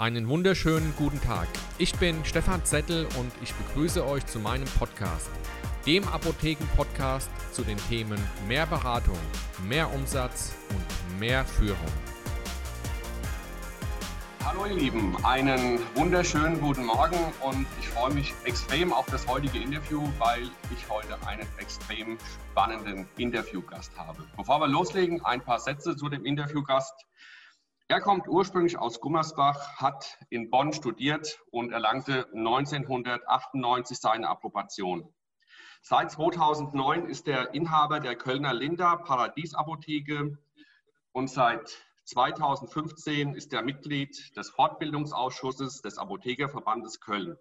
Einen wunderschönen guten Tag. Ich bin Stefan Zettel und ich begrüße euch zu meinem Podcast, dem Apotheken-Podcast zu den Themen mehr Beratung, mehr Umsatz und mehr Führung. Hallo ihr Lieben, einen wunderschönen guten Morgen und ich freue mich extrem auf das heutige Interview, weil ich heute einen extrem spannenden Interviewgast habe. Bevor wir loslegen, ein paar Sätze zu dem Interviewgast. Er kommt ursprünglich aus Gummersbach, hat in Bonn studiert und erlangte 1998 seine Approbation. Seit 2009 ist er Inhaber der Kölner Linda Paradiesapotheke und seit 2015 ist er Mitglied des Fortbildungsausschusses des Apothekerverbandes Köln.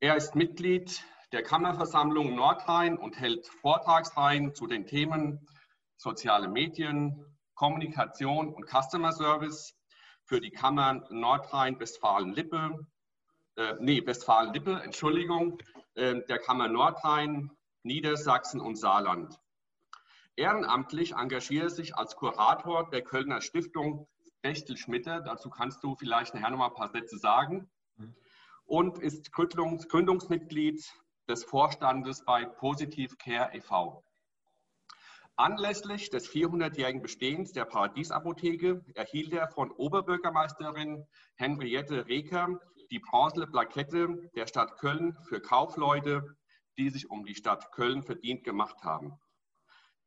Er ist Mitglied der Kammerversammlung Nordrhein und hält Vortragsreihen zu den Themen soziale Medien, Kommunikation und Customer Service für die Kammern Nordrhein-Westfalen-Lippe, äh, nee, Westfalen-Lippe, Entschuldigung, äh, der Kammer Nordrhein, Niedersachsen und Saarland. Ehrenamtlich engagiert er sich als Kurator der Kölner Stiftung Bechtel Schmitte. Dazu kannst du vielleicht nachher noch mal ein paar Sätze sagen. Und ist Gründungs Gründungsmitglied des Vorstandes bei Positive Care e.V. Anlässlich des 400-jährigen Bestehens der Paradiesapotheke erhielt er von Oberbürgermeisterin Henriette Reker die bronzene Plakette der Stadt Köln für Kaufleute, die sich um die Stadt Köln verdient gemacht haben.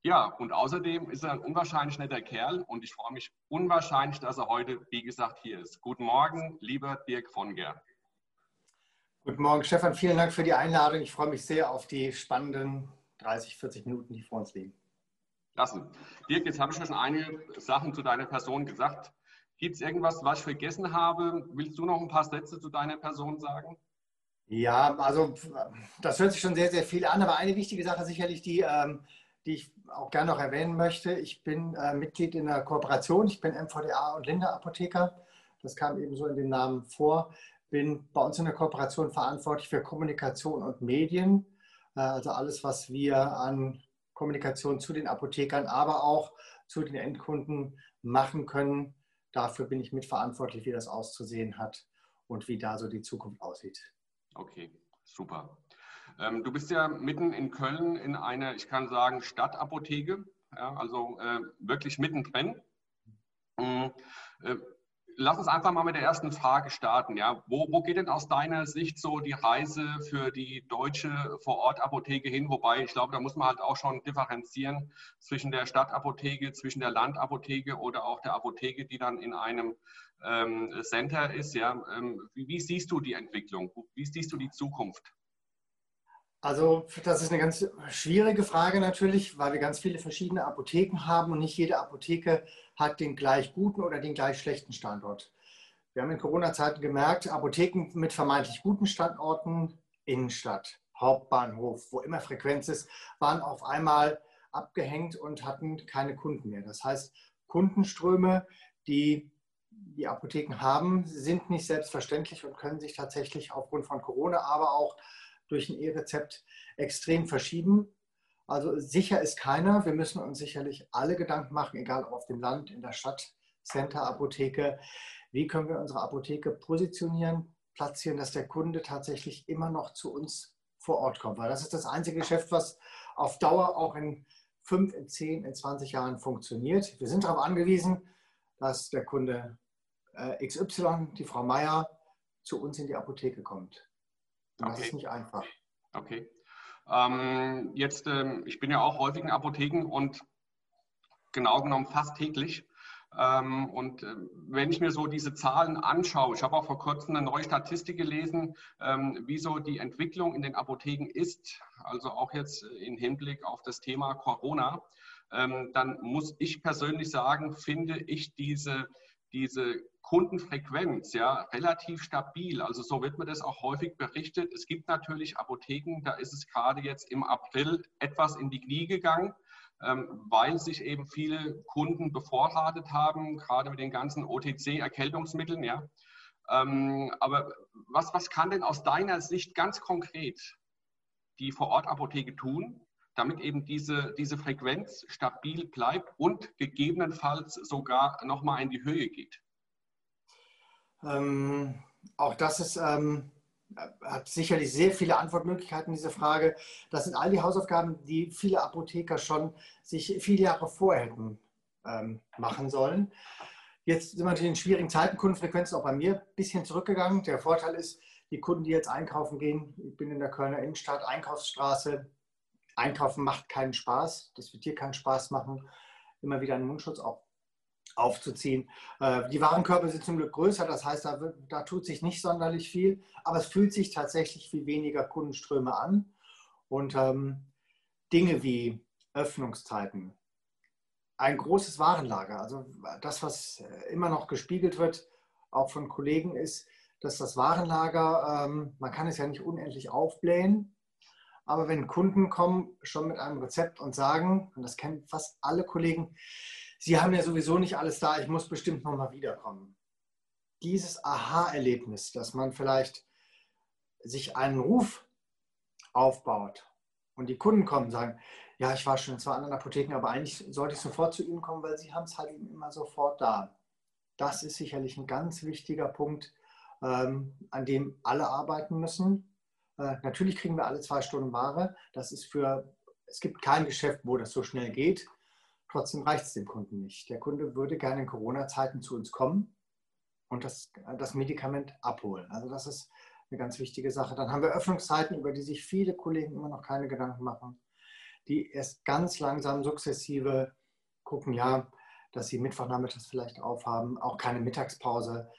Ja, und außerdem ist er ein unwahrscheinlich netter Kerl und ich freue mich unwahrscheinlich, dass er heute, wie gesagt, hier ist. Guten Morgen, lieber Dirk von Ger. Guten Morgen, Stefan. Vielen Dank für die Einladung. Ich freue mich sehr auf die spannenden 30, 40 Minuten, die vor uns liegen lassen. Dirk, jetzt habe ich schon einige Sachen zu deiner Person gesagt. Gibt es irgendwas, was ich vergessen habe? Willst du noch ein paar Sätze zu deiner Person sagen? Ja, also das hört sich schon sehr, sehr viel an, aber eine wichtige Sache sicherlich, die, ähm, die ich auch gerne noch erwähnen möchte. Ich bin äh, Mitglied in der Kooperation. Ich bin MVDA und Linde Apotheker. Das kam eben so in dem Namen vor. Bin bei uns in der Kooperation verantwortlich für Kommunikation und Medien. Äh, also alles, was wir an Kommunikation zu den Apothekern, aber auch zu den Endkunden machen können. Dafür bin ich mitverantwortlich, wie das auszusehen hat und wie da so die Zukunft aussieht. Okay, super. Ähm, du bist ja mitten in Köln in einer, ich kann sagen, Stadtapotheke, ja, also äh, wirklich mittendrin. Mhm. Äh, lass uns einfach mal mit der ersten Frage starten. Ja. Wo, wo geht denn aus deiner Sicht so die Reise für die deutsche Vorortapotheke hin? Wobei, ich glaube, da muss man halt auch schon differenzieren zwischen der Stadtapotheke, zwischen der Landapotheke oder auch der Apotheke, die dann in einem ähm, Center ist. Ja. Ähm, wie, wie siehst du die Entwicklung? Wie siehst du die Zukunft? Also das ist eine ganz schwierige Frage natürlich, weil wir ganz viele verschiedene Apotheken haben und nicht jede Apotheke hat den gleich guten oder den gleich schlechten Standort. Wir haben in Corona-Zeiten gemerkt, Apotheken mit vermeintlich guten Standorten, Innenstadt, Hauptbahnhof, wo immer Frequenz ist, waren auf einmal abgehängt und hatten keine Kunden mehr. Das heißt, Kundenströme, die die Apotheken haben, sind nicht selbstverständlich und können sich tatsächlich aufgrund von Corona, aber auch durch ein E-Rezept extrem verschieben. Also sicher ist keiner. Wir müssen uns sicherlich alle Gedanken machen, egal ob auf dem Land, in der Stadt, Center, Apotheke. Wie können wir unsere Apotheke positionieren, platzieren, dass der Kunde tatsächlich immer noch zu uns vor Ort kommt? Weil das ist das einzige Geschäft, was auf Dauer auch in fünf, in zehn, in 20 Jahren funktioniert. Wir sind darauf angewiesen, dass der Kunde äh, XY, die Frau Meier, zu uns in die Apotheke kommt. Das okay. ist nicht einfach. Okay. Ähm, jetzt, ähm, ich bin ja auch häufig in Apotheken und genau genommen fast täglich. Ähm, und äh, wenn ich mir so diese Zahlen anschaue, ich habe auch vor kurzem eine neue Statistik gelesen, ähm, wie so die Entwicklung in den Apotheken ist, also auch jetzt im Hinblick auf das Thema Corona, ähm, dann muss ich persönlich sagen, finde ich diese, diese Kundenfrequenz ja relativ stabil. Also so wird mir das auch häufig berichtet. Es gibt natürlich Apotheken, da ist es gerade jetzt im April etwas in die Knie gegangen, ähm, weil sich eben viele Kunden bevorratet haben, gerade mit den ganzen OTC-Erkältungsmitteln. Ja. Ähm, aber was, was kann denn aus deiner Sicht ganz konkret die Vorortapotheke tun, damit eben diese, diese Frequenz stabil bleibt und gegebenenfalls sogar nochmal in die Höhe geht? Ähm, auch das ist, ähm, hat sicherlich sehr viele Antwortmöglichkeiten, diese Frage. Das sind all die Hausaufgaben, die viele Apotheker schon sich viele Jahre vorher hätten ähm, machen sollen. Jetzt sind wir natürlich in schwierigen Zeiten. Kundenfrequenz ist auch bei mir ein bisschen zurückgegangen. Der Vorteil ist, die Kunden, die jetzt einkaufen gehen, ich bin in der Kölner Innenstadt, Einkaufsstraße, einkaufen macht keinen Spaß. Das wird hier keinen Spaß machen, immer wieder einen Mundschutz auch aufzuziehen. Äh, die Warenkörper sind zum Glück größer, das heißt, da, wird, da tut sich nicht sonderlich viel, aber es fühlt sich tatsächlich wie weniger Kundenströme an. Und ähm, Dinge wie Öffnungszeiten, ein großes Warenlager, also das, was immer noch gespiegelt wird, auch von Kollegen, ist, dass das Warenlager, ähm, man kann es ja nicht unendlich aufblähen, aber wenn Kunden kommen schon mit einem Rezept und sagen, und das kennen fast alle Kollegen, sie haben ja sowieso nicht alles da, ich muss bestimmt nochmal wiederkommen. Dieses Aha-Erlebnis, dass man vielleicht sich einen Ruf aufbaut und die Kunden kommen und sagen, ja, ich war schon in zwei anderen Apotheken, aber eigentlich sollte ich sofort zu Ihnen kommen, weil Sie haben es halt eben immer sofort da. Das ist sicherlich ein ganz wichtiger Punkt, ähm, an dem alle arbeiten müssen. Äh, natürlich kriegen wir alle zwei Stunden Ware. Das ist für, es gibt kein Geschäft, wo das so schnell geht. Trotzdem reicht es dem Kunden nicht. Der Kunde würde gerne in Corona-Zeiten zu uns kommen und das, das Medikament abholen. Also das ist eine ganz wichtige Sache. Dann haben wir Öffnungszeiten, über die sich viele Kollegen immer noch keine Gedanken machen, die erst ganz langsam sukzessive gucken, ja, dass sie Mittwochnachmittags vielleicht aufhaben, auch keine Mittagspause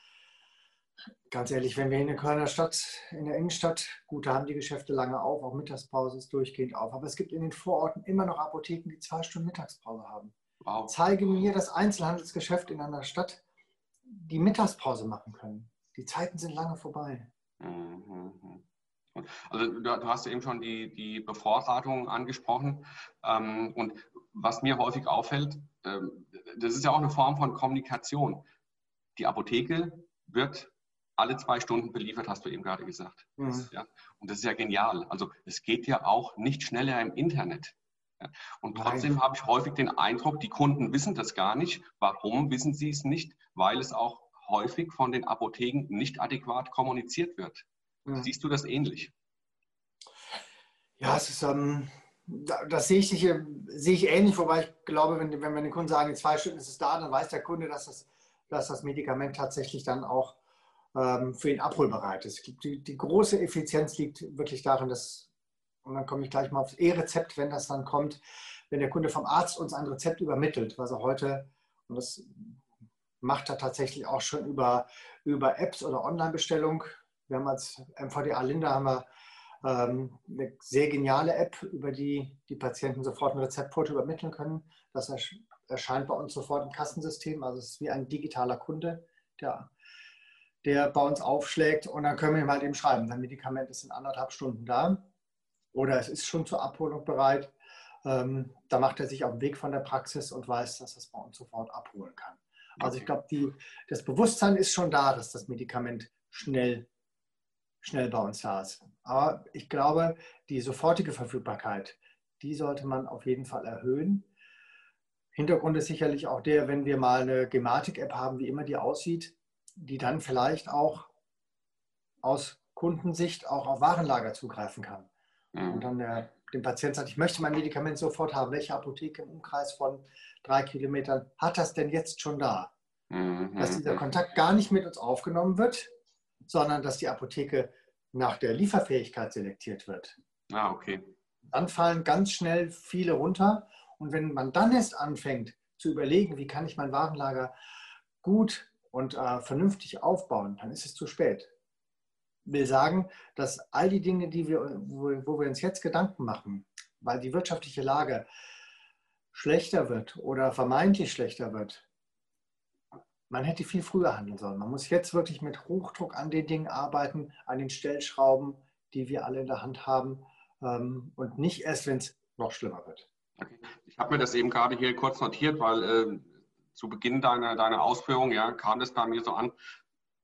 ganz ehrlich, wenn wir in der Kölner Stadt, in der Innenstadt, gut, da haben die Geschäfte lange auf, auch Mittagspause ist durchgehend auf. Aber es gibt in den Vororten immer noch Apotheken, die zwei Stunden Mittagspause haben. Wow. Zeige mir das Einzelhandelsgeschäft in einer Stadt, die Mittagspause machen können. Die Zeiten sind lange vorbei. Mhm. Also du, hast eben schon die, die Bevorratung angesprochen. Ähm, und was mir häufig auffällt, ähm, das ist ja auch eine Form von Kommunikation. Die Apotheke wird alle zwei Stunden beliefert, hast du eben gerade gesagt. Mhm. ja, und das ist ja genial. Also es geht ja auch nicht schneller im Internet. Ja, und trotzdem habe ich häufig den Eindruck, die Kunden wissen das gar nicht. Warum wissen sie es nicht? Weil es auch häufig von den Apotheken nicht adäquat kommuniziert wird. Mhm. Siehst du das ähnlich? Ja, es ist, ähm, das sehe ich, sehe ich ähnlich, wobei ich glaube, wenn, wenn wir den Kunden sagen, in zwei Stunden ist es da, dann weiß der Kunde, dass das, dass das Medikament tatsächlich dann auch für ihn abholbereit ist. Die, die, große Effizienz liegt wirklich darin, dass, und dann komme ich gleich mal aufs E-Rezept, wenn das dann kommt, wenn der Kunde vom Arzt uns ein Rezept übermittelt, was er heute, und das macht er tatsächlich auch schon über, über Apps oder Online-Bestellung. Wir haben als MVDA Linda haben wir ähm, eine sehr geniale App, über die die Patienten sofort ein Rezeptfoto übermitteln können. Das erscheint bei uns sofort im Kassensystem. Also es ist wie ein digitaler Kunde, der der bei uns aufschlägt und dann können wir ihm halt eben schreiben, sein Medikament ist in anderthalb Stunden da oder es ist schon zur Abholung bereit. Ähm, da macht er sich auf den Weg von der Praxis und weiß, dass er es bei uns sofort abholen kann. Also ich glaube, das Bewusstsein ist schon da, dass das Medikament schnell, schnell bei uns da ist. Aber ich glaube, die sofortige Verfügbarkeit, die sollte man auf jeden Fall erhöhen. Hintergrund ist sicherlich auch der, wenn wir mal eine Gematik-App haben, wie immer die aussieht, die dann vielleicht auch aus Kundensicht auch auf Warenlager zugreifen kann. Mhm. Und dann der, dem Patient sagt, ich möchte mein Medikament sofort haben. Welche Apotheke im Umkreis von drei Kilometern hat das denn jetzt schon da? Mhm. Dass dieser Kontakt gar nicht mit uns aufgenommen wird, sondern dass die Apotheke nach der Lieferfähigkeit selektiert wird. Ah, okay. Dann fallen ganz schnell viele runter. Und wenn man dann erst anfängt zu überlegen, wie kann ich mein Warenlager gut und äh, vernünftig aufbauen, dann ist es zu spät. Ich will sagen, dass all die Dinge, die wir, wo, wo wir uns jetzt Gedanken machen, weil die wirtschaftliche Lage schlechter wird oder vermeintlich schlechter wird, man hätte viel früher handeln sollen. Man muss jetzt wirklich mit Hochdruck an den Dingen arbeiten, an den Stellschrauben, die wir alle in der Hand haben ähm, und nicht erst, wenn es noch schlimmer wird. Okay. Ich habe mir das eben gerade hier kurz notiert, weil äh, zu Beginn deiner, deiner Ausführung ja, kam es bei mir so an,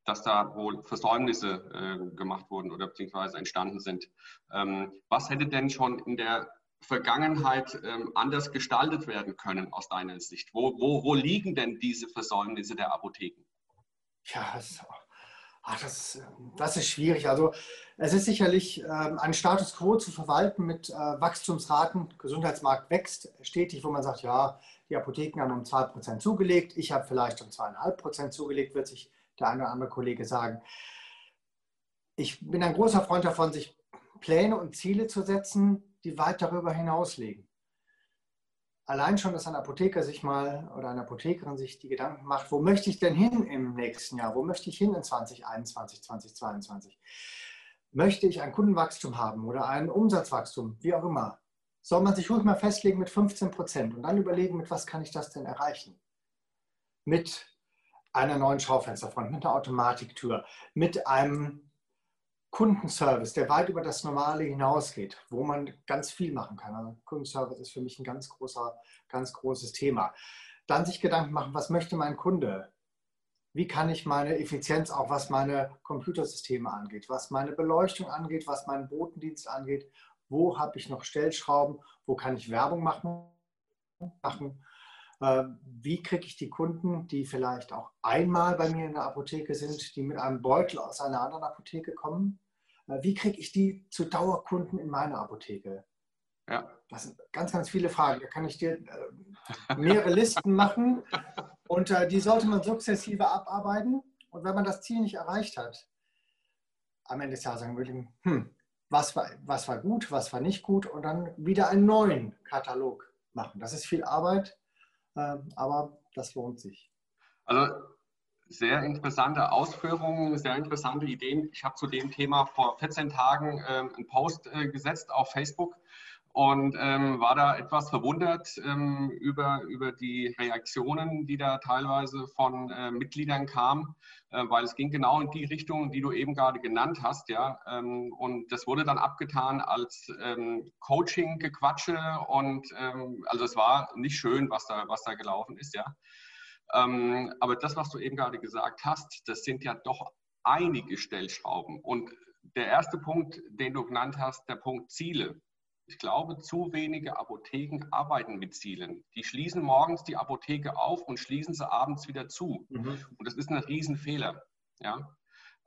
dass da wohl Versäumnisse äh, gemacht wurden oder beziehungsweise entstanden sind. Ähm, was hätte denn schon in der Vergangenheit ähm, anders gestaltet werden können aus deiner Sicht? Wo, wo, wo liegen denn diese Versäumnisse der Apotheken? Ja, es, Ach, das, das ist schwierig. Also es ist sicherlich ähm, ein Status quo zu verwalten mit äh, Wachstumsraten. Gesundheitsmarkt wächst stetig, wo man sagt, ja, die Apotheken haben um 2% zugelegt, ich habe vielleicht um 2,5% zugelegt, wird sich der eine oder andere Kollege sagen. Ich bin ein großer Freund davon, sich Pläne und Ziele zu setzen, die weit darüber hinauslegen. Allein schon, dass ein Apotheker sich mal oder eine Apothekerin sich die Gedanken macht, wo möchte ich denn hin im nächsten Jahr? Wo möchte ich hin in 2021, 2022? Möchte ich ein Kundenwachstum haben oder ein Umsatzwachstum, wie auch immer? soll man sich ruhig mal festlegen mit 15 Prozent und dann überlegen, mit was kann ich das denn erreichen? Mit einer neuen Schaufensterfront, mit einer Automatiktür, mit einem Kundenservice, der weit über das Normale hinausgeht, wo man ganz viel machen kann. Also Kundenservice ist für mich ein ganz großer, ganz großes Thema. Dann sich Gedanken machen, was möchte mein Kunde? Wie kann ich meine Effizienz auch, was meine Computersysteme angeht, was meine Beleuchtung angeht, was meinen Botendienst angeht wo habe ich noch Stellschrauben, wo kann ich Werbung machen, machen. Äh, wie kriege ich die Kunden, die vielleicht auch einmal bei mir in der Apotheke sind, die mit einem Beutel aus einer anderen Apotheke kommen, wie kriege ich die zu Dauerkunden in meiner Apotheke? Ja. Das sind ganz, ganz viele Fragen. Da kann ich dir äh, mehrere Listen machen und die sollte man sukzessive abarbeiten. Und wenn man das Ziel nicht erreicht hat, am Ende des Jahres sagen würde, hm, was war, was war gut, was war nicht gut und dann wieder einen neuen Katalog machen. Das ist viel Arbeit, ähm, aber das lohnt sich. Also sehr interessante Ausführungen, sehr interessante Ideen. Ich habe zu dem Thema vor 14 Tagen ähm, einen Post äh, gesetzt auf Facebook und ähm, war da etwas verwundert ähm, über, über die Reaktionen, die da teilweise von äh, Mitgliedern kamen, äh, weil es ging genau in die Richtung, die du eben gerade genannt hast, ja. Ähm, und das wurde dann abgetan als ähm, Coaching-Gequatsche und ähm, also es war nicht schön, was da, was da gelaufen ist, ja. Ähm, aber das, was du eben gerade gesagt hast, das sind ja doch einige Stellschrauben. Und der erste Punkt, den du genannt hast, der Punkt Ziele. Ich glaube, zu wenige Apotheken arbeiten mit Zielen. Die schließen morgens die Apotheke auf und schließen sie abends wieder zu. Mhm. Und das ist ein Riesenfehler. Ja?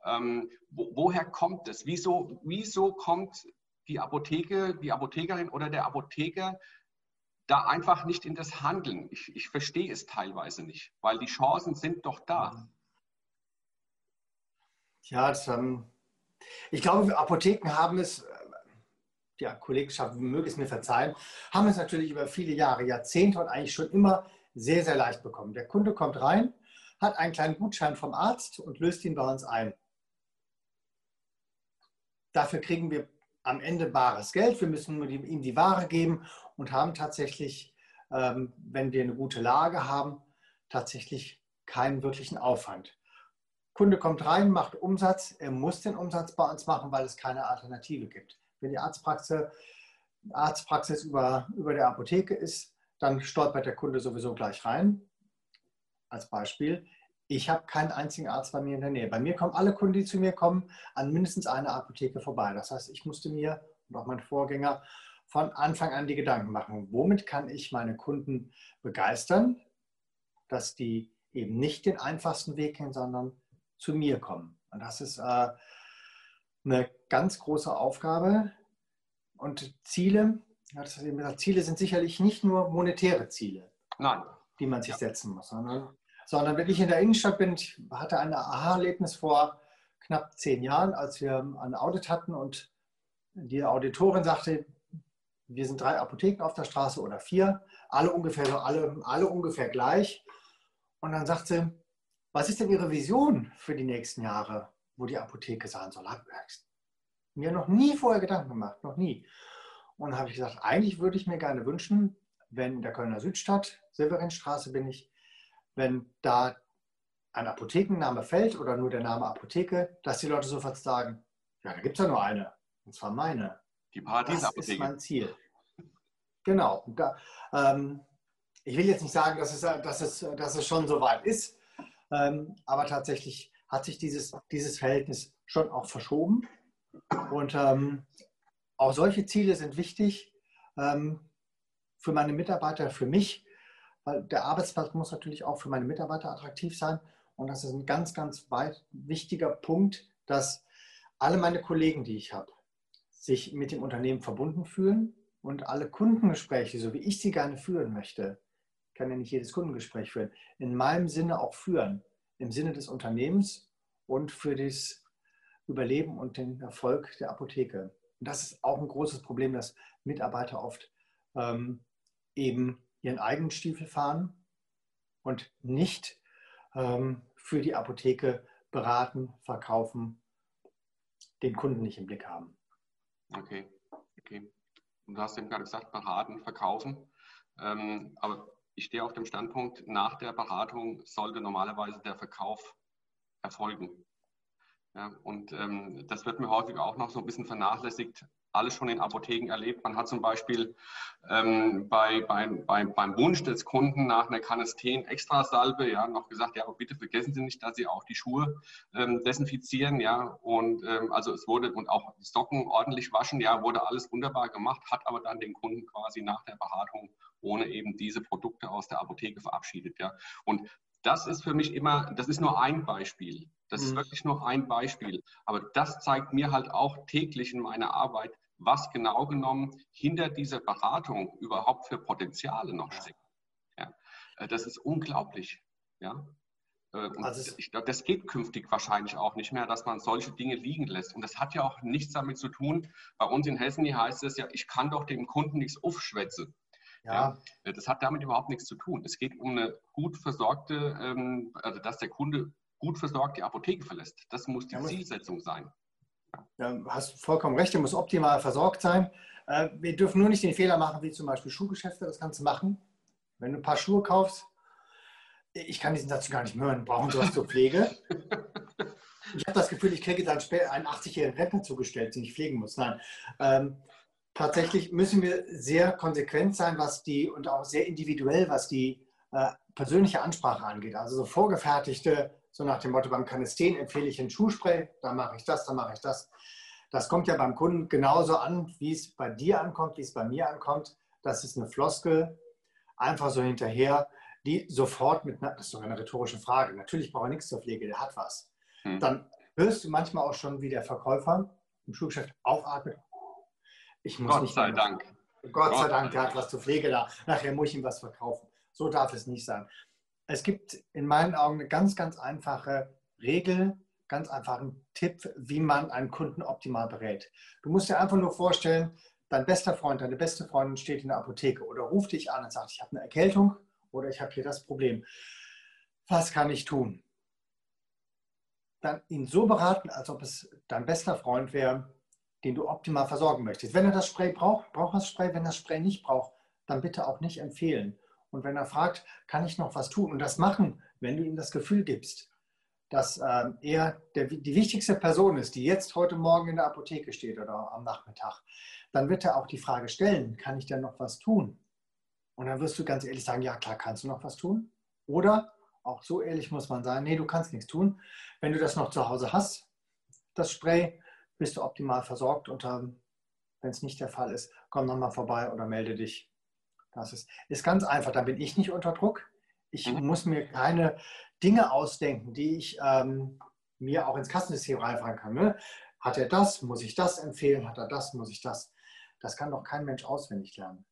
Ähm, wo, woher kommt es? Wieso, wieso kommt die Apotheke, die Apothekerin oder der Apotheker da einfach nicht in das Handeln? Ich, ich verstehe es teilweise nicht, weil die Chancen sind doch da. Ja, das, ähm, ich glaube, Apotheken haben es ja, Kollegenschaft möge es mir verzeihen, haben es natürlich über viele Jahre, Jahrzehnte und eigentlich schon immer sehr, sehr leicht bekommen. Der Kunde kommt rein, hat einen kleinen Gutschein vom Arzt und löst ihn bei uns ein. Dafür kriegen wir am Ende bares Geld. Wir müssen nur ihm die Ware geben und haben tatsächlich, ähm, wenn wir eine gute Lage haben, tatsächlich keinen wirklichen Aufwand. Kunde kommt rein, macht Umsatz. Er muss den Umsatz bei uns machen, weil es keine Alternative gibt. Wenn die Arztpraxis, Arztpraxis über, über der Apotheke ist, dann stolpert der Kunde sowieso gleich rein. Als Beispiel, ich habe keinen einzigen Arzt bei mir in der Nähe. Bei mir kommen alle Kunden, die zu mir kommen, an mindestens einer Apotheke vorbei. Das heißt, ich musste mir und auch mein Vorgänger von Anfang an die Gedanken machen, womit kann ich meine Kunden begeistern, dass die eben nicht den einfachsten Weg gehen, sondern zu mir kommen. Und das ist äh, eine ganz große Aufgabe. Und Ziele, Ziele sind sicherlich nicht nur monetäre Ziele, Nein. die man sich ja. setzen muss, sondern, sondern wenn ich in der Innenstadt bin, ich hatte ein Aha-Erlebnis vor knapp zehn Jahren, als wir ein Audit hatten und die Auditorin sagte, wir sind drei Apotheken auf der Straße oder vier, alle ungefähr, alle, alle ungefähr gleich. Und dann sagt sie, was ist denn Ihre Vision für die nächsten Jahre? wo die Apotheke sein soll. Habe mir noch nie vorher Gedanken gemacht, noch nie. Und habe ich gesagt, eigentlich würde ich mir gerne wünschen, wenn in der Kölner Südstadt, Silverinstraße bin ich, wenn da ein Apothekenname fällt oder nur der Name Apotheke, dass die Leute sofort sagen, ja, da gibt es ja nur eine, und zwar meine. Die Paradiesapotheke. Das ist mein Ziel. Genau. Da, ähm, ich will jetzt nicht sagen, dass es, dass es, dass es schon so weit ist, ähm, aber tatsächlich hat sich dieses, dieses Verhältnis schon auch verschoben. Und ähm, auch solche Ziele sind wichtig ähm, für meine Mitarbeiter, für mich, weil der Arbeitsplatz muss natürlich auch für meine Mitarbeiter attraktiv sein. und das ist ein ganz, ganz weit, wichtiger Punkt, dass alle meine Kollegen, die ich habe, sich mit dem Unternehmen verbunden fühlen und alle Kundengespräche, so wie ich sie gerne führen möchte, kann ja nicht jedes Kundengespräch führen, in meinem Sinne auch führen, im Sinne des Unternehmens und für das Überleben und den Erfolg der Apotheke. Und das ist auch ein großes Problem, dass Mitarbeiter oft ähm, eben ihren eigenen Stiefel fahren und nicht ähm, für die Apotheke beraten, verkaufen, den Kunden nicht im Blick haben. Okay, okay. Und du hast eben gerade gesagt, beraten, verkaufen. Ähm, aber ich stehe auf dem Standpunkt, nach der Beratung sollte normalerweise der Verkauf erfolgen. Ja, und ähm, das wird mir häufig auch noch so ein bisschen vernachlässigt alles schon in Apotheken erlebt. Man hat zum Beispiel ähm, bei, bei, bei, beim Wunsch des Kunden nach einer Canesten Extrasalbe ja, noch gesagt, ja, aber bitte vergessen Sie nicht, dass Sie auch die Schuhe ähm, desinfizieren. Ja, und ähm, also es wurde und auch die Socken ordentlich waschen. Ja, wurde alles wunderbar gemacht, hat aber dann den Kunden quasi nach der Beratung ohne eben diese Produkte aus der Apotheke verabschiedet. Ja, und das ist für mich immer, das ist nur ein Beispiel. Das ist mhm. wirklich nur ein Beispiel. Aber das zeigt mir halt auch täglich in meiner Arbeit, was genau genommen hinter dieser Beratung überhaupt für Potenziale noch steckt. Ja. Äh, das ist unglaublich. Ja. Äh, und also ich glaube, das geht künftig wahrscheinlich auch nicht mehr, dass man solche Dinge liegen lässt. Und das hat ja auch nichts damit zu tun. Bei uns in Hessen hier heißt es ja, ich kann doch dem Kunden nichts aufschwätzen. Ja. Äh, das hat damit überhaupt nichts zu tun. Es geht um eine gut versorgte, ähm, also dass der Kunde gut versorgt die Apotheke verlässt. Das muss die ja, Zielsetzung sein. Ja, hast vollkommen recht, er muss optimal versorgt sein. Äh, wir dürfen nur nicht den Fehler machen, wie zum Beispiel Schuhgeschäfte das Ganze machen. Wenn du ein paar Schuhe kaufst, ich kann diesen Satz gar nicht hören, brauchen sowas zur Pflege. Ich habe das Gefühl, ich kriege dann einen 80-jährigen Rentner zugestellt, den ich pflegen muss. Nein. Ähm, tatsächlich müssen wir sehr konsequent sein, was die und auch sehr individuell, was die äh, persönliche Ansprache angeht. Also so vorgefertigte so nach dem Motto, beim Canesten empfehle ich ein Schuhspray, dann mache ich das, dann mache ich das. Das kommt ja beim Kunden genauso an, wie es bei dir ankommt, wie es bei mir ankommt. Das ist eine Floskel, einfach so hinterher, die sofort mit, das ist sogar eine rhetorische Frage, natürlich braucht er nichts zur Pflege, der hat was. Hm. Dann hörst du manchmal auch schon, wie der Verkäufer im Schuhgeschäft aufatmet. Ich muss Gott sei Dank. Gott sei Dank, der hat was zur Pflege da. Nachher muss ich ihm was verkaufen. So darf es nicht sein. Es gibt in meinen Augen eine ganz, ganz einfache Regel, ganz einfachen Tipp, wie man einen Kunden optimal berät. Du musst dir einfach nur vorstellen, dein bester Freund, deine beste Freundin steht in der Apotheke oder ruft dich an und sagt, ich habe eine Erkältung oder ich habe hier das Problem. Was kann ich tun? Dann ihn so beraten, als ob es dein bester Freund wäre, den du optimal versorgen möchtest. Wenn er das Spray braucht, braucht er das Spray. Wenn er das Spray nicht braucht, dann bitte auch nicht empfehlen. Und wenn er fragt, kann ich noch was tun und das machen, wenn du ihm das Gefühl gibst, dass äh, er der, die wichtigste Person ist, die jetzt heute Morgen in der Apotheke steht oder am Nachmittag, dann wird er auch die Frage stellen, kann ich denn noch was tun? Und dann wirst du ganz ehrlich sagen, ja klar, kannst du noch was tun? Oder auch so ehrlich muss man sagen, nee, du kannst nichts tun. Wenn du das noch zu Hause hast, das Spray, bist du optimal versorgt und ähm, wenn es nicht der Fall ist, komm nochmal vorbei oder melde dich das ist, ist ganz einfach. Da bin ich nicht unter Druck. Ich mhm. muss mir keine Dinge ausdenken, die ich ähm, mir auch ins Kassensystem reinfahren kann. Ne? Hat er das? Muss ich das empfehlen? Hat er das? Muss ich das? Das kann doch kein Mensch auswendig lernen.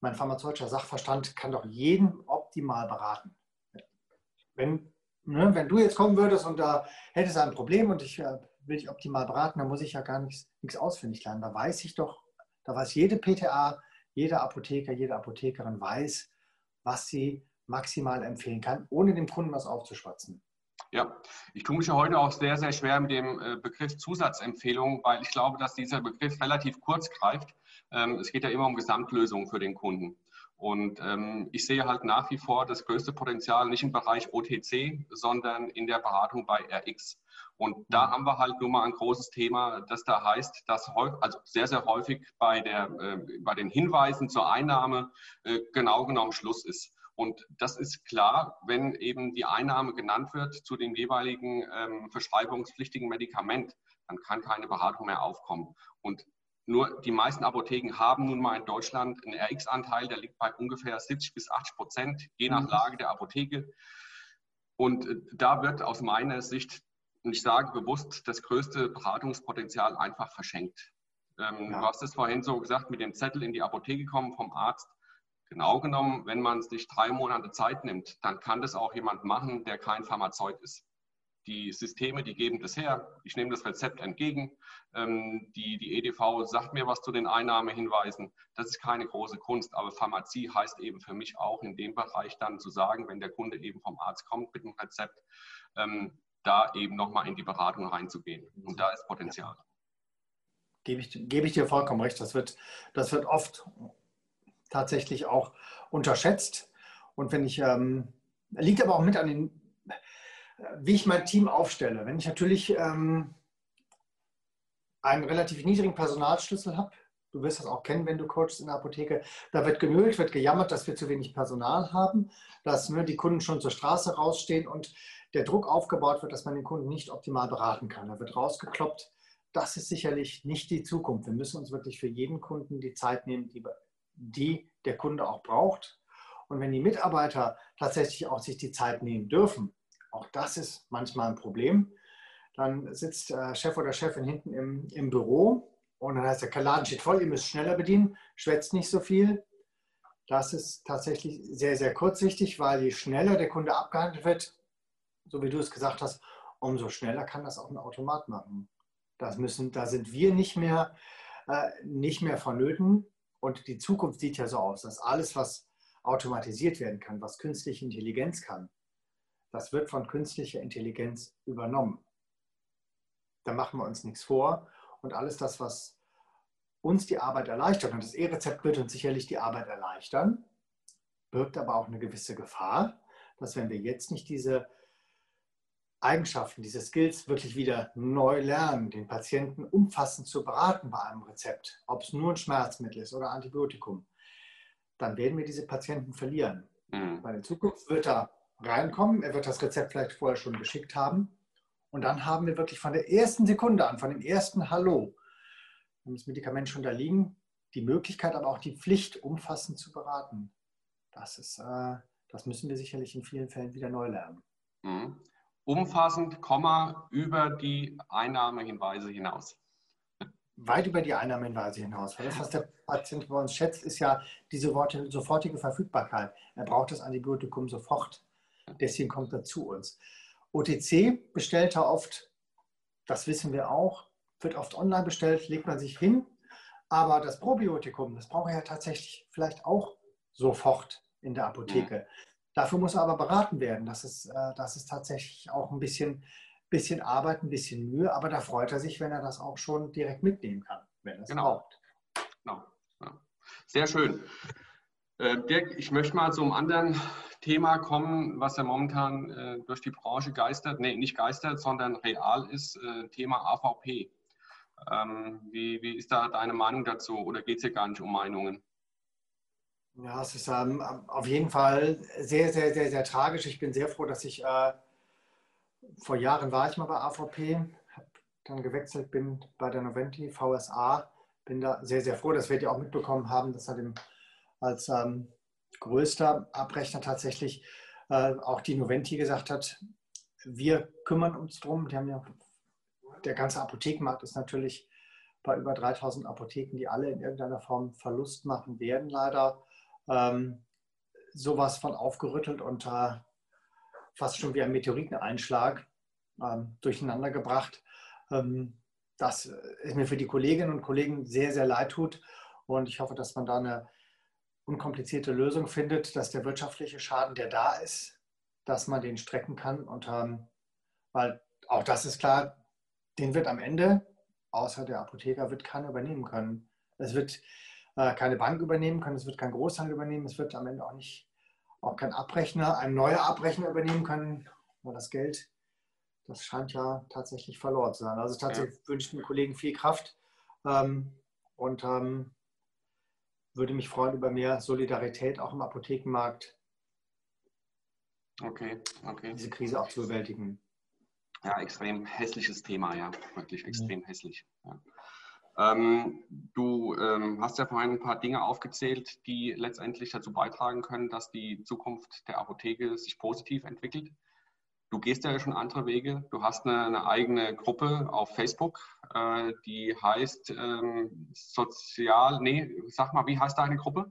Mein pharmazeutischer Sachverstand kann doch jeden optimal beraten. Wenn, ne, wenn du jetzt kommen würdest und da hättest ein Problem und ich äh, will dich optimal beraten, dann muss ich ja gar nichts, nichts auswendig lernen. Da weiß ich doch, da weiß jede PTA, jeder Apotheker, jede Apothekerin weiß, was sie maximal empfehlen kann, ohne dem Kunden was aufzuschwatzen. Ja, ich tue mich ja heute auch sehr, sehr schwer mit dem äh, Begriff Zusatzempfehlung, weil ich glaube, dass dieser Begriff relativ kurz greift. Ähm, es geht ja immer um Gesamtlösungen für den Kunden. Und ähm, ich sehe halt nach wie vor das größte Potenzial nicht im Bereich OTC, sondern in der Beratung bei RX. Und da mhm. haben wir halt nun mal ein großes Thema, das da heißt, dass häufig, also sehr, sehr häufig bei, der, äh, bei den Hinweisen zur Einnahme äh, genau genommen Schluss ist. Und das ist klar, wenn eben die Einnahme genannt wird zu dem jeweiligen ähm, verschreibungspflichtigen Medikament, dann kann keine Beratung mehr aufkommen. Und nur die meisten Apotheken haben nun mal in Deutschland einen RX-Anteil, der liegt bei ungefähr 70 bis 80 Prozent, je nach mhm. Lage der Apotheke. Und äh, da wird aus meiner Sicht, und ich sage bewusst, das größte Beratungspotenzial einfach verschenkt. Ähm, ja. Du hast es vorhin so gesagt, mit dem Zettel in die Apotheke kommen vom Arzt. Genau genommen, wenn man sich drei Monate Zeit nimmt, dann kann das auch jemand machen, der kein Pharmazeut ist. Die Systeme, die geben das her. Ich nehme das Rezept entgegen. Ähm, die, die EDV sagt mir was zu den Einnahmehinweisen. Das ist keine große Kunst, aber Pharmazie heißt eben für mich auch in dem Bereich dann zu sagen, wenn der Kunde eben vom Arzt kommt mit dem Rezept, ähm, da eben nochmal in die Beratung reinzugehen. Und da ist Potenzial. Gebe ich, gebe ich dir vollkommen recht. Das wird, das wird oft tatsächlich auch unterschätzt. Und wenn ich, ähm, liegt aber auch mit an den, wie ich mein Team aufstelle. Wenn ich natürlich ähm, einen relativ niedrigen Personalschlüssel habe, du wirst das auch kennen, wenn du coachst in der Apotheke, da wird genölt, wird gejammert, dass wir zu wenig Personal haben, dass nur die Kunden schon zur Straße rausstehen und der Druck aufgebaut wird, dass man den Kunden nicht optimal beraten kann. Da wird rausgekloppt. Das ist sicherlich nicht die Zukunft. Wir müssen uns wirklich für jeden Kunden die Zeit nehmen, die, die der Kunde auch braucht. Und wenn die Mitarbeiter tatsächlich auch sich die Zeit nehmen dürfen, auch das ist manchmal ein Problem, dann sitzt äh, Chef oder Chefin hinten im, im Büro und dann heißt der Laden steht voll, ihr müsst schneller bedienen, schwätzt nicht so viel. Das ist tatsächlich sehr, sehr kurzsichtig, weil je schneller der Kunde abgehandelt wird, so wie du es gesagt hast, umso schneller kann das auch ein Automat machen. Das müssen, da sind wir nicht mehr, äh, nicht mehr vonnöten. Und die Zukunft sieht ja so aus, dass alles, was automatisiert werden kann, was künstliche Intelligenz kann, das wird von künstlicher Intelligenz übernommen. Da machen wir uns nichts vor. Und alles das, was uns die Arbeit erleichtert, und das E-Rezept wird uns sicherlich die Arbeit erleichtern, birgt aber auch eine gewisse Gefahr, dass wenn wir jetzt nicht diese Eigenschaften, diese Skills wirklich wieder neu lernen, den Patienten umfassend zu beraten bei einem Rezept, ob es nur ein Schmerzmittel ist oder Antibiotikum, dann werden wir diese Patienten verlieren. Mhm. Weil in Zukunft wird er reinkommen, er wird das Rezept vielleicht vorher schon geschickt haben und dann haben wir wirklich von der ersten Sekunde an, von dem ersten Hallo, wenn das Medikament schon da liegen, die Möglichkeit, aber auch die Pflicht, umfassend zu beraten. Das, ist, äh, das müssen wir sicherlich in vielen Fällen wieder neu lernen. Mhm umfassend, Komma, über die Einnahmehinweise hinaus. Weit über die Einnahmehinweise hinaus. Weil das, was der Patient bei uns schätzt, ist ja diese Worte, sofortige Verfügbarkeit. Er braucht das Antibiotikum sofort. Deswegen kommt er zu uns. OTC bestellt er oft, das wissen wir auch, wird oft online bestellt, legt man sich hin. Aber das Probiotikum, das braucht er ja tatsächlich vielleicht auch sofort in der Apotheke. Dafür muss er aber beraten werden. Das ist, äh, das ist tatsächlich auch ein bisschen, bisschen Arbeit, ein bisschen Mühe, aber da freut er sich, wenn er das auch schon direkt mitnehmen kann, wenn er es genau. braucht. Genau. Ja. Sehr schön. Äh, Dirk, ich möchte mal zu einem anderen Thema kommen, was ja momentan äh, durch die Branche geistert, nee, nicht geistert, sondern real ist, äh, Thema AVP. Ähm, wie, wie ist da deine Meinung dazu oder geht es hier gar nicht um Meinungen? Ja, es ist ähm, auf jeden Fall sehr, sehr, sehr, sehr tragisch. Ich bin sehr froh, dass ich äh, vor Jahren war ich mal bei AVP, habe dann gewechselt, bin bei der Noventi VSA, bin da sehr, sehr froh, dass wir die auch mitbekommen haben, dass er dem, als ähm, größter Abrechner tatsächlich äh, auch die Noventi gesagt hat, wir kümmern uns drum. Ja, der ganze Apothekenmarkt ist natürlich bei über 3000 Apotheken, die alle in irgendeiner Form Verlust machen werden, leider ähm, sowas von aufgerüttelt und äh, fast schon wie ein Meteoriteneinschlag ähm, durcheinander gebracht. Ähm, das ist mir für die Kolleginnen und Kollegen sehr, sehr leid tut. Und ich hoffe, dass man da eine unkomplizierte Lösung findet, dass der wirtschaftliche Schaden, der da ist, dass man den strecken kann. Und ähm, weil auch das ist klar, den wird am Ende, außer der Apotheker, wird keiner übernehmen können. Es wird äh, keine Bank übernehmen können, es wird kein Großhandel übernehmen, es wird am Ende auch nicht auch kein Abrechner, ein neuer Abrechner übernehmen können, weil das Geld, das scheint ja tatsächlich verloren zu sein. Also tatsächlich ja. wünsche ich den Kollegen viel Kraft ähm, und ähm, würde mich freuen über mehr Solidarität auch im Apothekenmarkt. Okay, okay. Diese Krise auch zu bewältigen. Ja, extrem hässliches Thema, ja, wirklich extrem ja. hässlich. Ja. Ähm, du ähm, hast ja vorhin ein paar Dinge aufgezählt, die letztendlich dazu beitragen können, dass die Zukunft der Apotheke sich positiv entwickelt. Du gehst ja schon andere Wege. Du hast eine, eine eigene Gruppe auf Facebook, äh, die heißt ähm, Sozial, nee, sag mal, wie heißt deine Gruppe?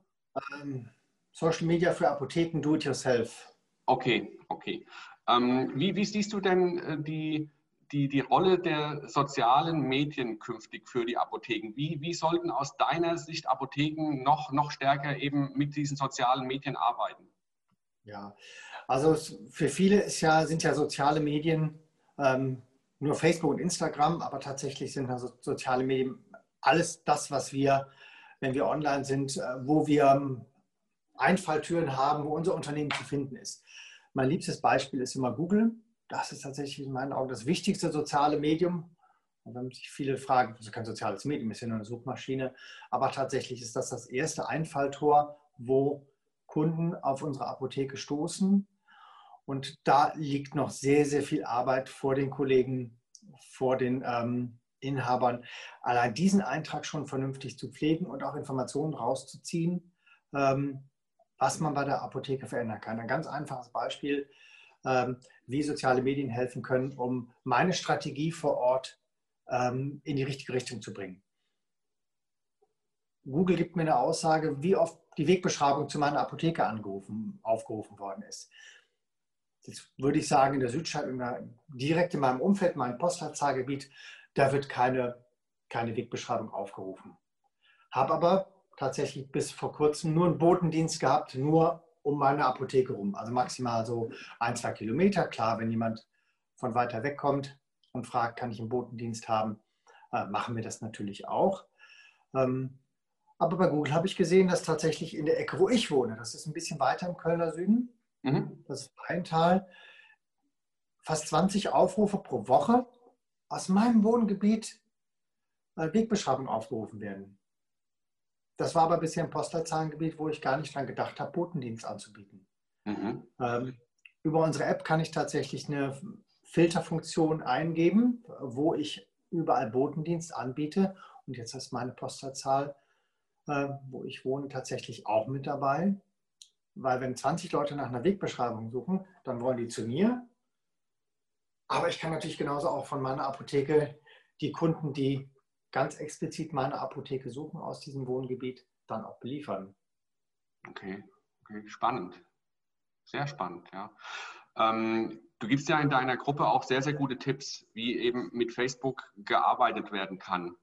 Ähm, Social Media für Apotheken Do It Yourself. Okay, okay. Ähm, wie, wie, siehst du denn äh, die, die, die Rolle der sozialen Medien künftig für die Apotheken? Wie, wie sollten aus deiner Sicht Apotheken noch, noch stärker eben mit diesen sozialen Medien arbeiten? Ja, also für viele ist ja, sind ja soziale Medien ähm, nur Facebook und Instagram, aber tatsächlich sind also soziale Medien alles das, was wir, wenn wir online sind, äh, wo wir ähm, Einfalltüren haben, wo unser Unternehmen zu finden ist. Mein liebstes Beispiel ist immer Google das ist tatsächlich in meinen Augen das wichtigste soziale Medium. Und wenn sich viele fragen, das ist kein soziales Medium, ist ja nur eine Suchmaschine. Aber tatsächlich ist das das erste Einfalltor, wo Kunden auf unsere Apotheke stoßen. Und da liegt noch sehr, sehr viel Arbeit vor den Kollegen, vor den ähm, Inhabern, allein diesen Eintrag schon vernünftig zu pflegen und auch Informationen rauszuziehen, ähm, was man bei der Apotheke verändern kann. Ein ganz einfaches Beispiel. Ähm, wie soziale Medien helfen können, um meine Strategie vor Ort ähm, in die richtige Richtung zu bringen. Google gibt mir eine Aussage, wie oft die Wegbeschreibung zu meiner Apotheke angerufen, aufgerufen worden ist. Jetzt würde ich sagen, in der Südstadt, direkt in meinem Umfeld, meinem Postleitzahlgebiet, da wird keine, keine Wegbeschreibung aufgerufen. Habe aber tatsächlich bis vor kurzem nur einen Botendienst gehabt, nur um meine Apotheke rum. Also maximal so ein, zwei Kilometer. Klar, wenn jemand von weiter weg kommt und fragt, kann ich einen Botendienst haben, äh, machen wir das natürlich auch. Ähm, aber bei Google habe ich gesehen, dass tatsächlich in der Ecke, wo ich wohne, das ist ein bisschen weiter im Kölner Süden, mhm. das ist Rheintal, fast 20 Aufrufe pro Woche aus meinem Wohngebiet äh, Wegbeschreibungen aufgerufen werden. Das war aber bisher ein Postleitzahlengebiet, wo ich gar nicht dran gedacht habe, Botendienst anzubieten. Mhm. Ähm, über unsere App kann ich tatsächlich eine Filterfunktion eingeben, wo ich überall Botendienst anbiete. Und jetzt ist meine Postleitzahl, äh, wo ich wohne, tatsächlich auch mit dabei. Weil wenn 20 Leute nach einer Wegbeschreibung suchen, dann wollen die zu mir. Aber ich kann natürlich genauso auch von meiner Apotheke die Kunden, die ganz explizit meine Apotheke suchen aus diesem Wohngebiet, dann auch beliefern. Okay, okay. spannend. Sehr spannend, ja. Ähm, du gibst ja in deiner Gruppe auch sehr, sehr gute Tipps, wie eben mit Facebook gearbeitet werden kann.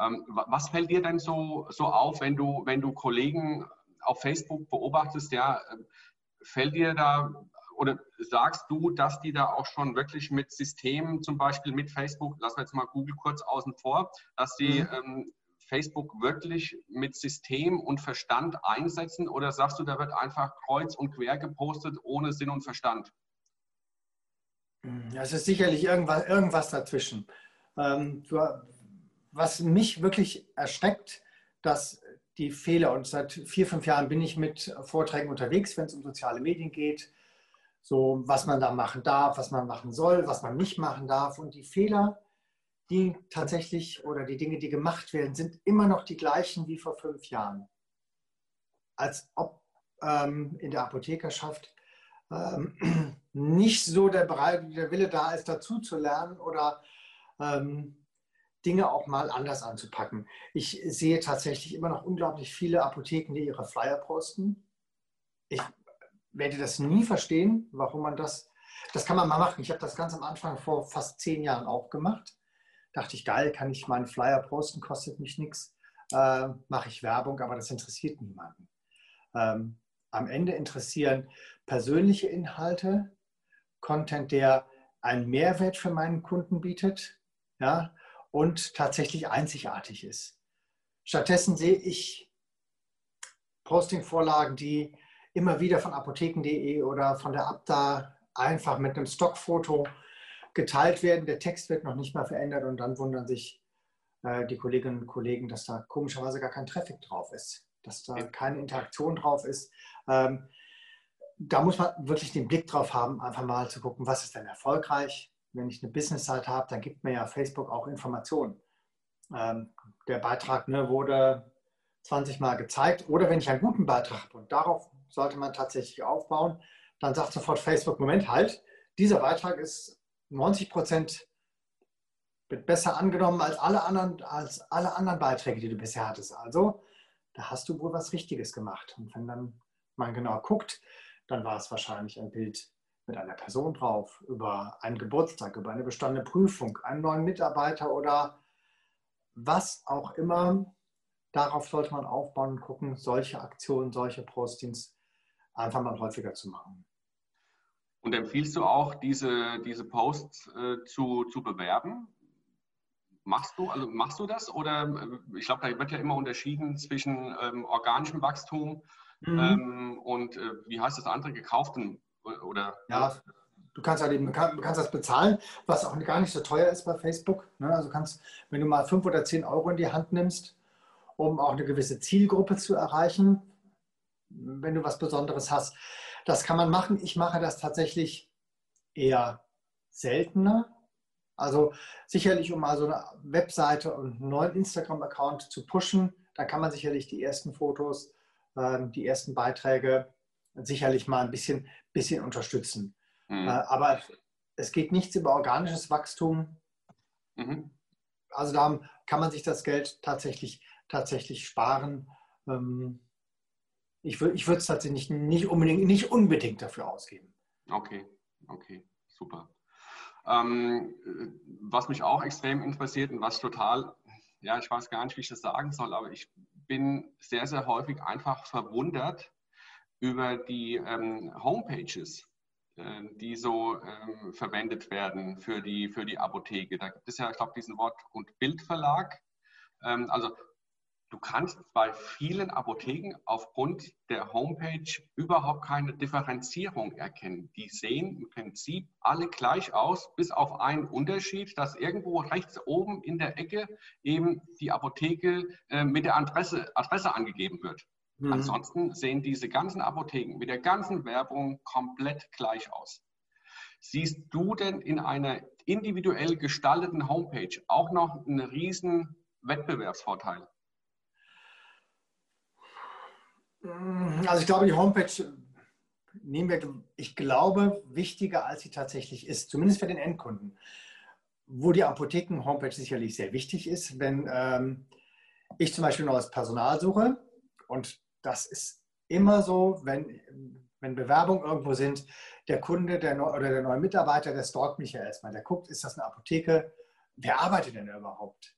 Ähm, was fällt dir denn so, so auf, wenn du, wenn du Kollegen auf Facebook beobachtest? Ja, fällt dir da oder sagst du, dass die da auch schon wirklich mit Systemen, zum Beispiel mit Facebook, lassen wir jetzt mal Google kurz außen vor, dass die mhm. ähm, Facebook wirklich mit System und Verstand einsetzen oder sagst du, da wird einfach kreuz und quer gepostet ohne Sinn und Verstand? Es ist sicherlich irgendwas, irgendwas dazwischen. Ähm, du, was mich wirklich erschreckt, dass die Fehler, und seit vier, fünf Jahren bin ich mit Vorträgen unterwegs, wenn es um soziale Medien geht, so was man da machen darf, was man machen soll, was man nicht machen darf. Und die Fehler, die tatsächlich oder die Dinge, die gemacht werden, sind immer noch die gleichen wie vor fünf Jahren. Als ob ähm, in der Apothekerschaft ähm, nicht so der, der, Wille da ist, dazu zu lernen oder ähm, Dinge auch mal anders anzupacken. Ich sehe tatsächlich immer noch unglaublich viele Apotheken, die ihre Flyer posten. Ich werde das nie verstehen, warum man das, das kann man mal machen. Ich habe das ganz am Anfang vor fast zehn Jahren auch gemacht. Dachte ich, geil, kann ich meinen Flyer posten, kostet mich nichts, äh, mache ich Werbung, aber das interessiert niemanden. Ähm, am Ende interessieren persönliche Inhalte, Content, der einen Mehrwert für meinen Kunden bietet ja, und tatsächlich einzigartig ist. Stattdessen sehe ich Posting-Vorlagen, die immer wieder von apotheken.de oder von der Abda einfach mit einem Stockfoto geteilt werden. Der Text wird noch nicht mal verändert und dann wundern sich äh, die Kolleginnen und Kollegen, dass da komischerweise gar kein Traffic drauf ist, dass da keine Interaktion drauf ist. Ähm, da muss man wirklich den Blick drauf haben, einfach mal zu gucken, was ist denn erfolgreich. Wenn ich eine Business-Seite habe, dann gibt mir ja Facebook auch Informationen. Ähm, der Beitrag ne, wurde 20 Mal gezeigt. Oder wenn ich einen guten Beitrag habe und darauf sollte man tatsächlich aufbauen, dann sagt sofort Facebook, Moment, halt, dieser Beitrag ist 90 Prozent besser angenommen als alle, anderen, als alle anderen Beiträge, die du bisher hattest. Also, da hast du wohl was Richtiges gemacht. Und wenn dann man genau guckt, dann war es wahrscheinlich ein Bild mit einer Person drauf, über einen Geburtstag, über eine bestandene Prüfung, einen neuen Mitarbeiter oder was auch immer. Darauf sollte man aufbauen und gucken, solche Aktionen, solche Postings einfach mal häufiger zu machen. Und empfiehlst du auch, diese, diese Posts äh, zu, zu bewerben? Machst du, also machst du das? Oder äh, ich glaube, da wird ja immer unterschieden zwischen ähm, organischem Wachstum mhm. ähm, und äh, wie heißt das andere, gekauften oder ja, du kannst halt eben, du kannst das bezahlen, was auch gar nicht so teuer ist bei Facebook. Ne? Also kannst, wenn du mal fünf oder zehn Euro in die Hand nimmst, um auch eine gewisse Zielgruppe zu erreichen, wenn du was Besonderes hast, das kann man machen. Ich mache das tatsächlich eher seltener. Also sicherlich, um mal so eine Webseite und einen neuen Instagram-Account zu pushen, da kann man sicherlich die ersten Fotos, ähm, die ersten Beiträge sicherlich mal ein bisschen, bisschen unterstützen. Mhm. Äh, aber es geht nichts über organisches Wachstum. Mhm. Also da kann man sich das Geld tatsächlich, tatsächlich sparen. Ähm, ich würde ich es tatsächlich nicht unbedingt, nicht unbedingt dafür ausgeben. Okay, okay, super. Ähm, was mich auch extrem interessiert und was total, ja, ich weiß gar nicht, wie ich das sagen soll, aber ich bin sehr, sehr häufig einfach verwundert über die ähm, Homepages, äh, die so ähm, verwendet werden für die, für die Apotheke. Da gibt es ja, ich glaube, diesen Wort- und Bildverlag. Ähm, also du kannst bei vielen Apotheken aufgrund der Homepage überhaupt keine Differenzierung erkennen. Die sehen im Prinzip alle gleich aus, bis auf einen Unterschied, dass irgendwo rechts oben in der Ecke eben die Apotheke äh, mit der Adresse, Adresse angegeben wird. Mhm. Ansonsten sehen diese ganzen Apotheken mit der ganzen Werbung komplett gleich aus. Siehst du denn in einer individuell gestalteten Homepage auch noch einen riesen Wettbewerbsvorteil? Mm, also ich glaube, die Homepage nehmen wir, ich glaube, wichtiger, als sie tatsächlich ist, zumindest für den Endkunden. Wo die Apotheken-Homepage sicherlich sehr wichtig ist, wenn ähm, ich zum Beispiel neues Personal suche und das ist immer so, wenn, wenn Bewerbungen irgendwo sind, der Kunde der Neu oder der neue Mitarbeiter, der stalkt mich ja erstmal. Der guckt, ist das eine Apotheke? Wer arbeitet denn überhaupt?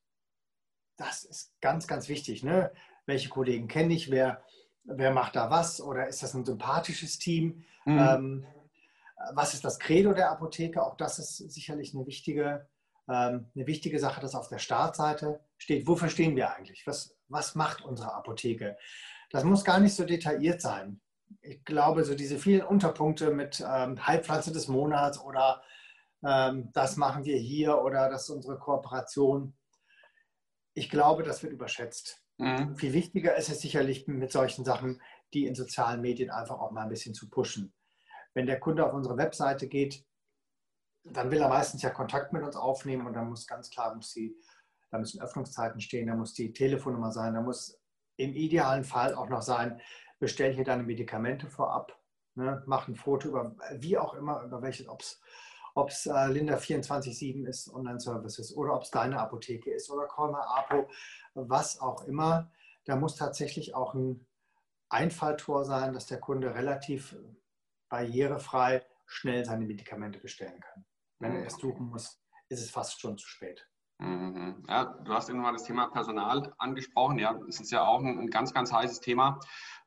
Das ist ganz, ganz wichtig. Ne? Welche Kollegen kenne ich? Wer, wer macht da was? Oder ist das ein sympathisches Team? Mhm. Ähm, was ist das Credo der Apotheke? Auch das ist sicherlich eine wichtige, ähm, eine wichtige Sache, dass auf der Startseite steht, wofür stehen wir eigentlich? Was, was macht unsere Apotheke? Das muss gar nicht so detailliert sein. Ich glaube, so diese vielen Unterpunkte mit ähm, Heilpflanze des Monats oder ähm, das machen wir hier oder das ist unsere Kooperation. Ich glaube, das wird überschätzt. Mhm. Viel wichtiger ist es sicherlich mit solchen Sachen, die in sozialen Medien einfach auch mal ein bisschen zu pushen. Wenn der Kunde auf unsere Webseite geht, dann will er meistens ja Kontakt mit uns aufnehmen und dann muss ganz klar, muss die, da müssen Öffnungszeiten stehen, da muss die Telefonnummer sein, da muss im idealen Fall auch noch sein, bestell hier deine Medikamente vorab, ne, mach ein Foto über, wie auch immer, über welches, ob es äh, Linda 24-7 ist, Online-Services, oder ob es deine Apotheke ist oder Colma Apo, was auch immer. Da muss tatsächlich auch ein Einfalltor sein, dass der Kunde relativ barrierefrei schnell seine Medikamente bestellen kann. Wenn er es suchen muss, ist es fast schon zu spät. Mhm. Ja, du hast eben mal das Thema Personal angesprochen. Ja, es ist ja auch ein, ein ganz, ganz heißes Thema.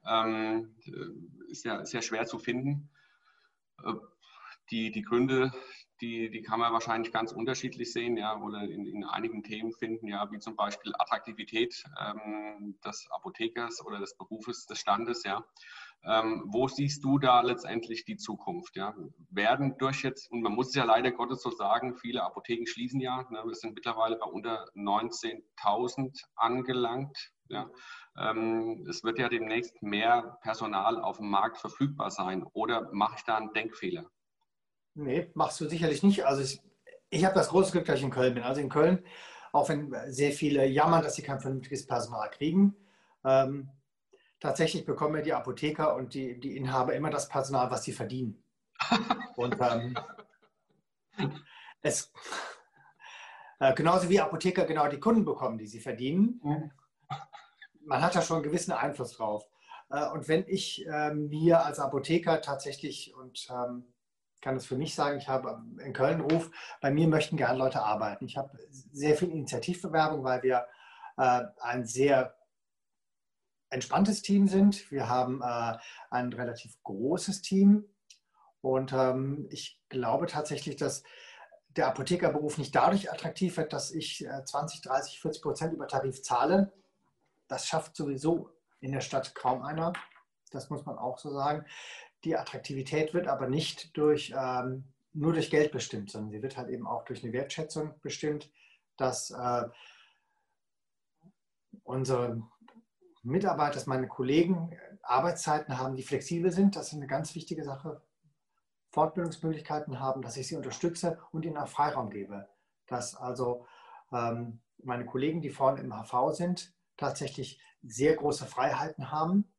Ähm, ist, ja, sehr schwer zu finden. Äh, die, die Gründe, die, die kann man wahrscheinlich ganz unterschiedlich sehen, ja, oder in, in einigen Themen finden, ja, wie zum Beispiel Attraktivität ähm, des Apothekers oder des Berufes, des Standes, ja. Ähm, wo siehst du da letztendlich die Zukunft? Ja? Werden durch jetzt, und man muss es ja leider Gottes so sagen, viele Apotheken schließen ja, ne, wir sind mittlerweile bei unter 19.000 angelangt. Ja? Ähm, es wird ja demnächst mehr Personal auf dem Markt verfügbar sein. Oder mache ich da einen Denkfehler? Nee, machst du sicherlich nicht. Also ich, ich habe das große Glück, dass ich in Köln bin. Also in Köln, auch wenn sehr viele jammern, dass sie kein vernünftiges Personal kriegen, ähm, tatsächlich bekommen ja die Apotheker und die, die Inhaber immer das Personal, was sie verdienen. Und ähm, es, äh, genauso wie Apotheker genau die Kunden bekommen, die sie verdienen. Man hat da schon einen gewissen Einfluss drauf. Äh, und wenn ich äh, mir als Apotheker tatsächlich, und ähm, kann es für mich sagen, ich habe in Köln Ruf, bei mir möchten gerne Leute arbeiten. Ich habe sehr viel Initiativbewerbung, weil wir äh, ein sehr entspanntes Team sind. Wir haben äh, ein relativ großes Team und ähm, ich glaube tatsächlich, dass der Apothekerberuf nicht dadurch attraktiv wird, dass ich 20, 30, 40 Prozent über Tarif zahle. Das schafft sowieso in der Stadt kaum einer. Das muss man auch so sagen. Die Attraktivität wird aber nicht durch, ähm, nur durch Geld bestimmt, sondern sie wird halt eben auch durch eine Wertschätzung bestimmt, dass äh, unsere Mitarbeiter, dass meine Kollegen Arbeitszeiten haben, die flexibel sind. Das ist eine ganz wichtige Sache. Fortbildungsmöglichkeiten haben, dass ich sie unterstütze und ihnen auch Freiraum gebe. Dass also ähm, meine Kollegen, die vorne im HV sind, tatsächlich sehr große Freiheiten haben,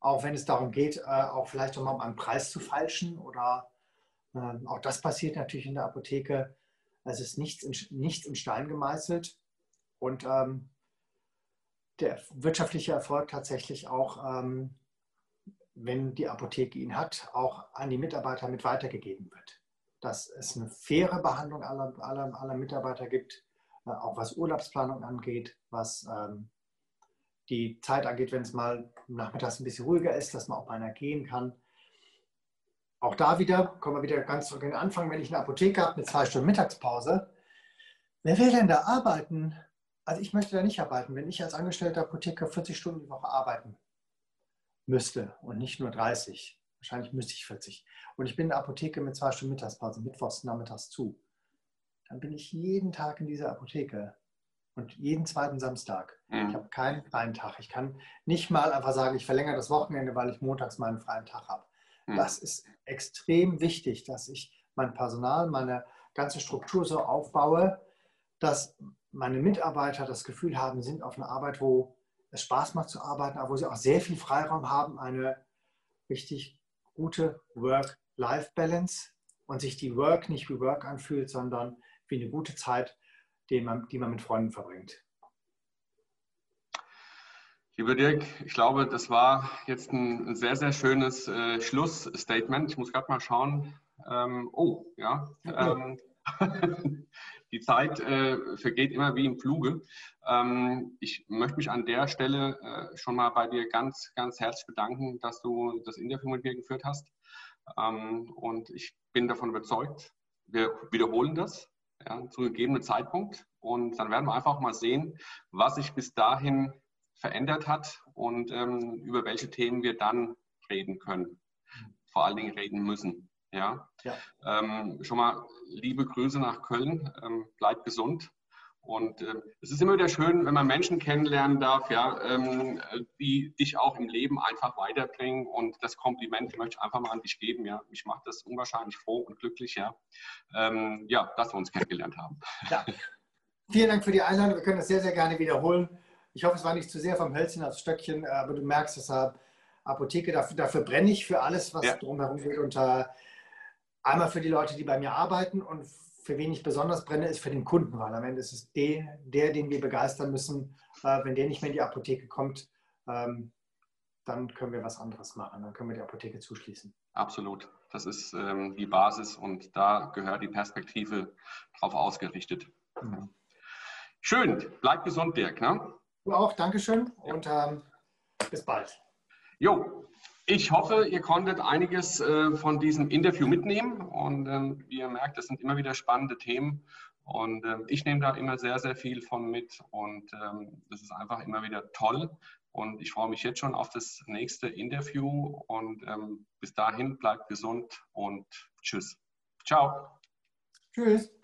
auch wenn es darum geht, äh, auch vielleicht mal einen Preis zu falschen oder äh, auch das passiert natürlich in der Apotheke. Es ist nichts in, nichts in Stein gemeißelt und ähm, der wirtschaftliche Erfolg tatsächlich auch, ähm, wenn die Apotheke ihn hat, auch an die Mitarbeiter mit weitergegeben wird. Dass es eine faire Behandlung aller, aller, aller Mitarbeiter gibt, äh, auch was Urlaubsplanung angeht, was ähm, die Zeit angeht, wenn es mal nachmittags ein bisschen ruhiger ist, dass man auch einer gehen kann. Auch da wieder, kommen wir wieder ganz zurück in den Anfang, wenn ich eine Apotheke habe mit zwei Stunden Mittagspause, wer will denn da arbeiten? Also ich möchte da nicht arbeiten, wenn ich als angestellter Apotheker 40 Stunden die Woche arbeiten müsste und nicht nur 30. Wahrscheinlich müsste ich 40. Und ich bin in der Apotheke mit zwei Stunden Mittagspause, mittwochs nachmittags zu. Dann bin ich jeden Tag in dieser Apotheke und jeden zweiten Samstag. Mhm. Ich habe keinen freien Tag. Ich kann nicht mal einfach sagen, ich verlängere das Wochenende, weil ich montags meinen freien Tag habe. Mhm. Das ist extrem wichtig, dass ich mein Personal, meine ganze Struktur so aufbaue, dass meine Mitarbeiter das Gefühl haben, sind auf einer Arbeit, wo es Spaß macht zu arbeiten, aber wo sie auch sehr viel Freiraum haben, eine richtig gute Work-Life-Balance und sich die Work nicht wie Work anfühlt, sondern wie eine gute Zeit, die man, die man mit Freunden verbringt. Lieber Dirk, ich glaube, das war jetzt ein sehr, sehr schönes äh, Schlussstatement. Ich muss gerade mal schauen. Ähm, oh, ja. Ähm, die Zeit äh, vergeht immer wie im Fluge. Ähm, ich möchte mich an der Stelle äh, schon mal bei dir ganz, ganz herzlich bedanken, dass du das Interview mit mir geführt hast. Ähm, und ich bin davon überzeugt, wir wiederholen das ja, zu gegebenen Zeitpunkt. Und dann werden wir einfach mal sehen, was sich bis dahin verändert hat und ähm, über welche Themen wir dann reden können. Vor allen Dingen reden müssen. Ja. ja. Ähm, schon mal liebe Grüße nach Köln. Ähm, bleibt gesund. Und äh, es ist immer wieder schön, wenn man Menschen kennenlernen darf, ja, ähm, die dich auch im Leben einfach weiterbringen. Und das Kompliment möchte ich einfach mal an dich geben. Ja, mich macht das unwahrscheinlich froh und glücklich, ja, ähm, ja, dass wir uns kennengelernt haben. Ja. Vielen Dank für die Einladung. Wir können das sehr, sehr gerne wiederholen. Ich hoffe, es war nicht zu sehr vom Hölzchen aufs Stöckchen, aber du merkst, dass äh, Apotheke, dafür, dafür brenne ich für alles, was ja. drumherum geht. Und äh, einmal für die Leute, die bei mir arbeiten und für wen ich besonders brenne, ist für den Kunden, weil am Ende ist es der, der den wir begeistern müssen. Äh, wenn der nicht mehr in die Apotheke kommt, ähm, dann können wir was anderes machen. Dann können wir die Apotheke zuschließen. Absolut. Das ist ähm, die Basis und da gehört die Perspektive drauf ausgerichtet. Mhm. Schön. Bleib gesund, Dirk. Ne? Du auch. Dankeschön und ähm, bis bald. Jo, ich hoffe, ihr konntet einiges äh, von diesem Interview mitnehmen und ähm, wie ihr merkt, das sind immer wieder spannende Themen und äh, ich nehme da immer sehr, sehr viel von mit und ähm, das ist einfach immer wieder toll und ich freue mich jetzt schon auf das nächste Interview und ähm, bis dahin bleibt gesund und tschüss. Ciao. Tschüss.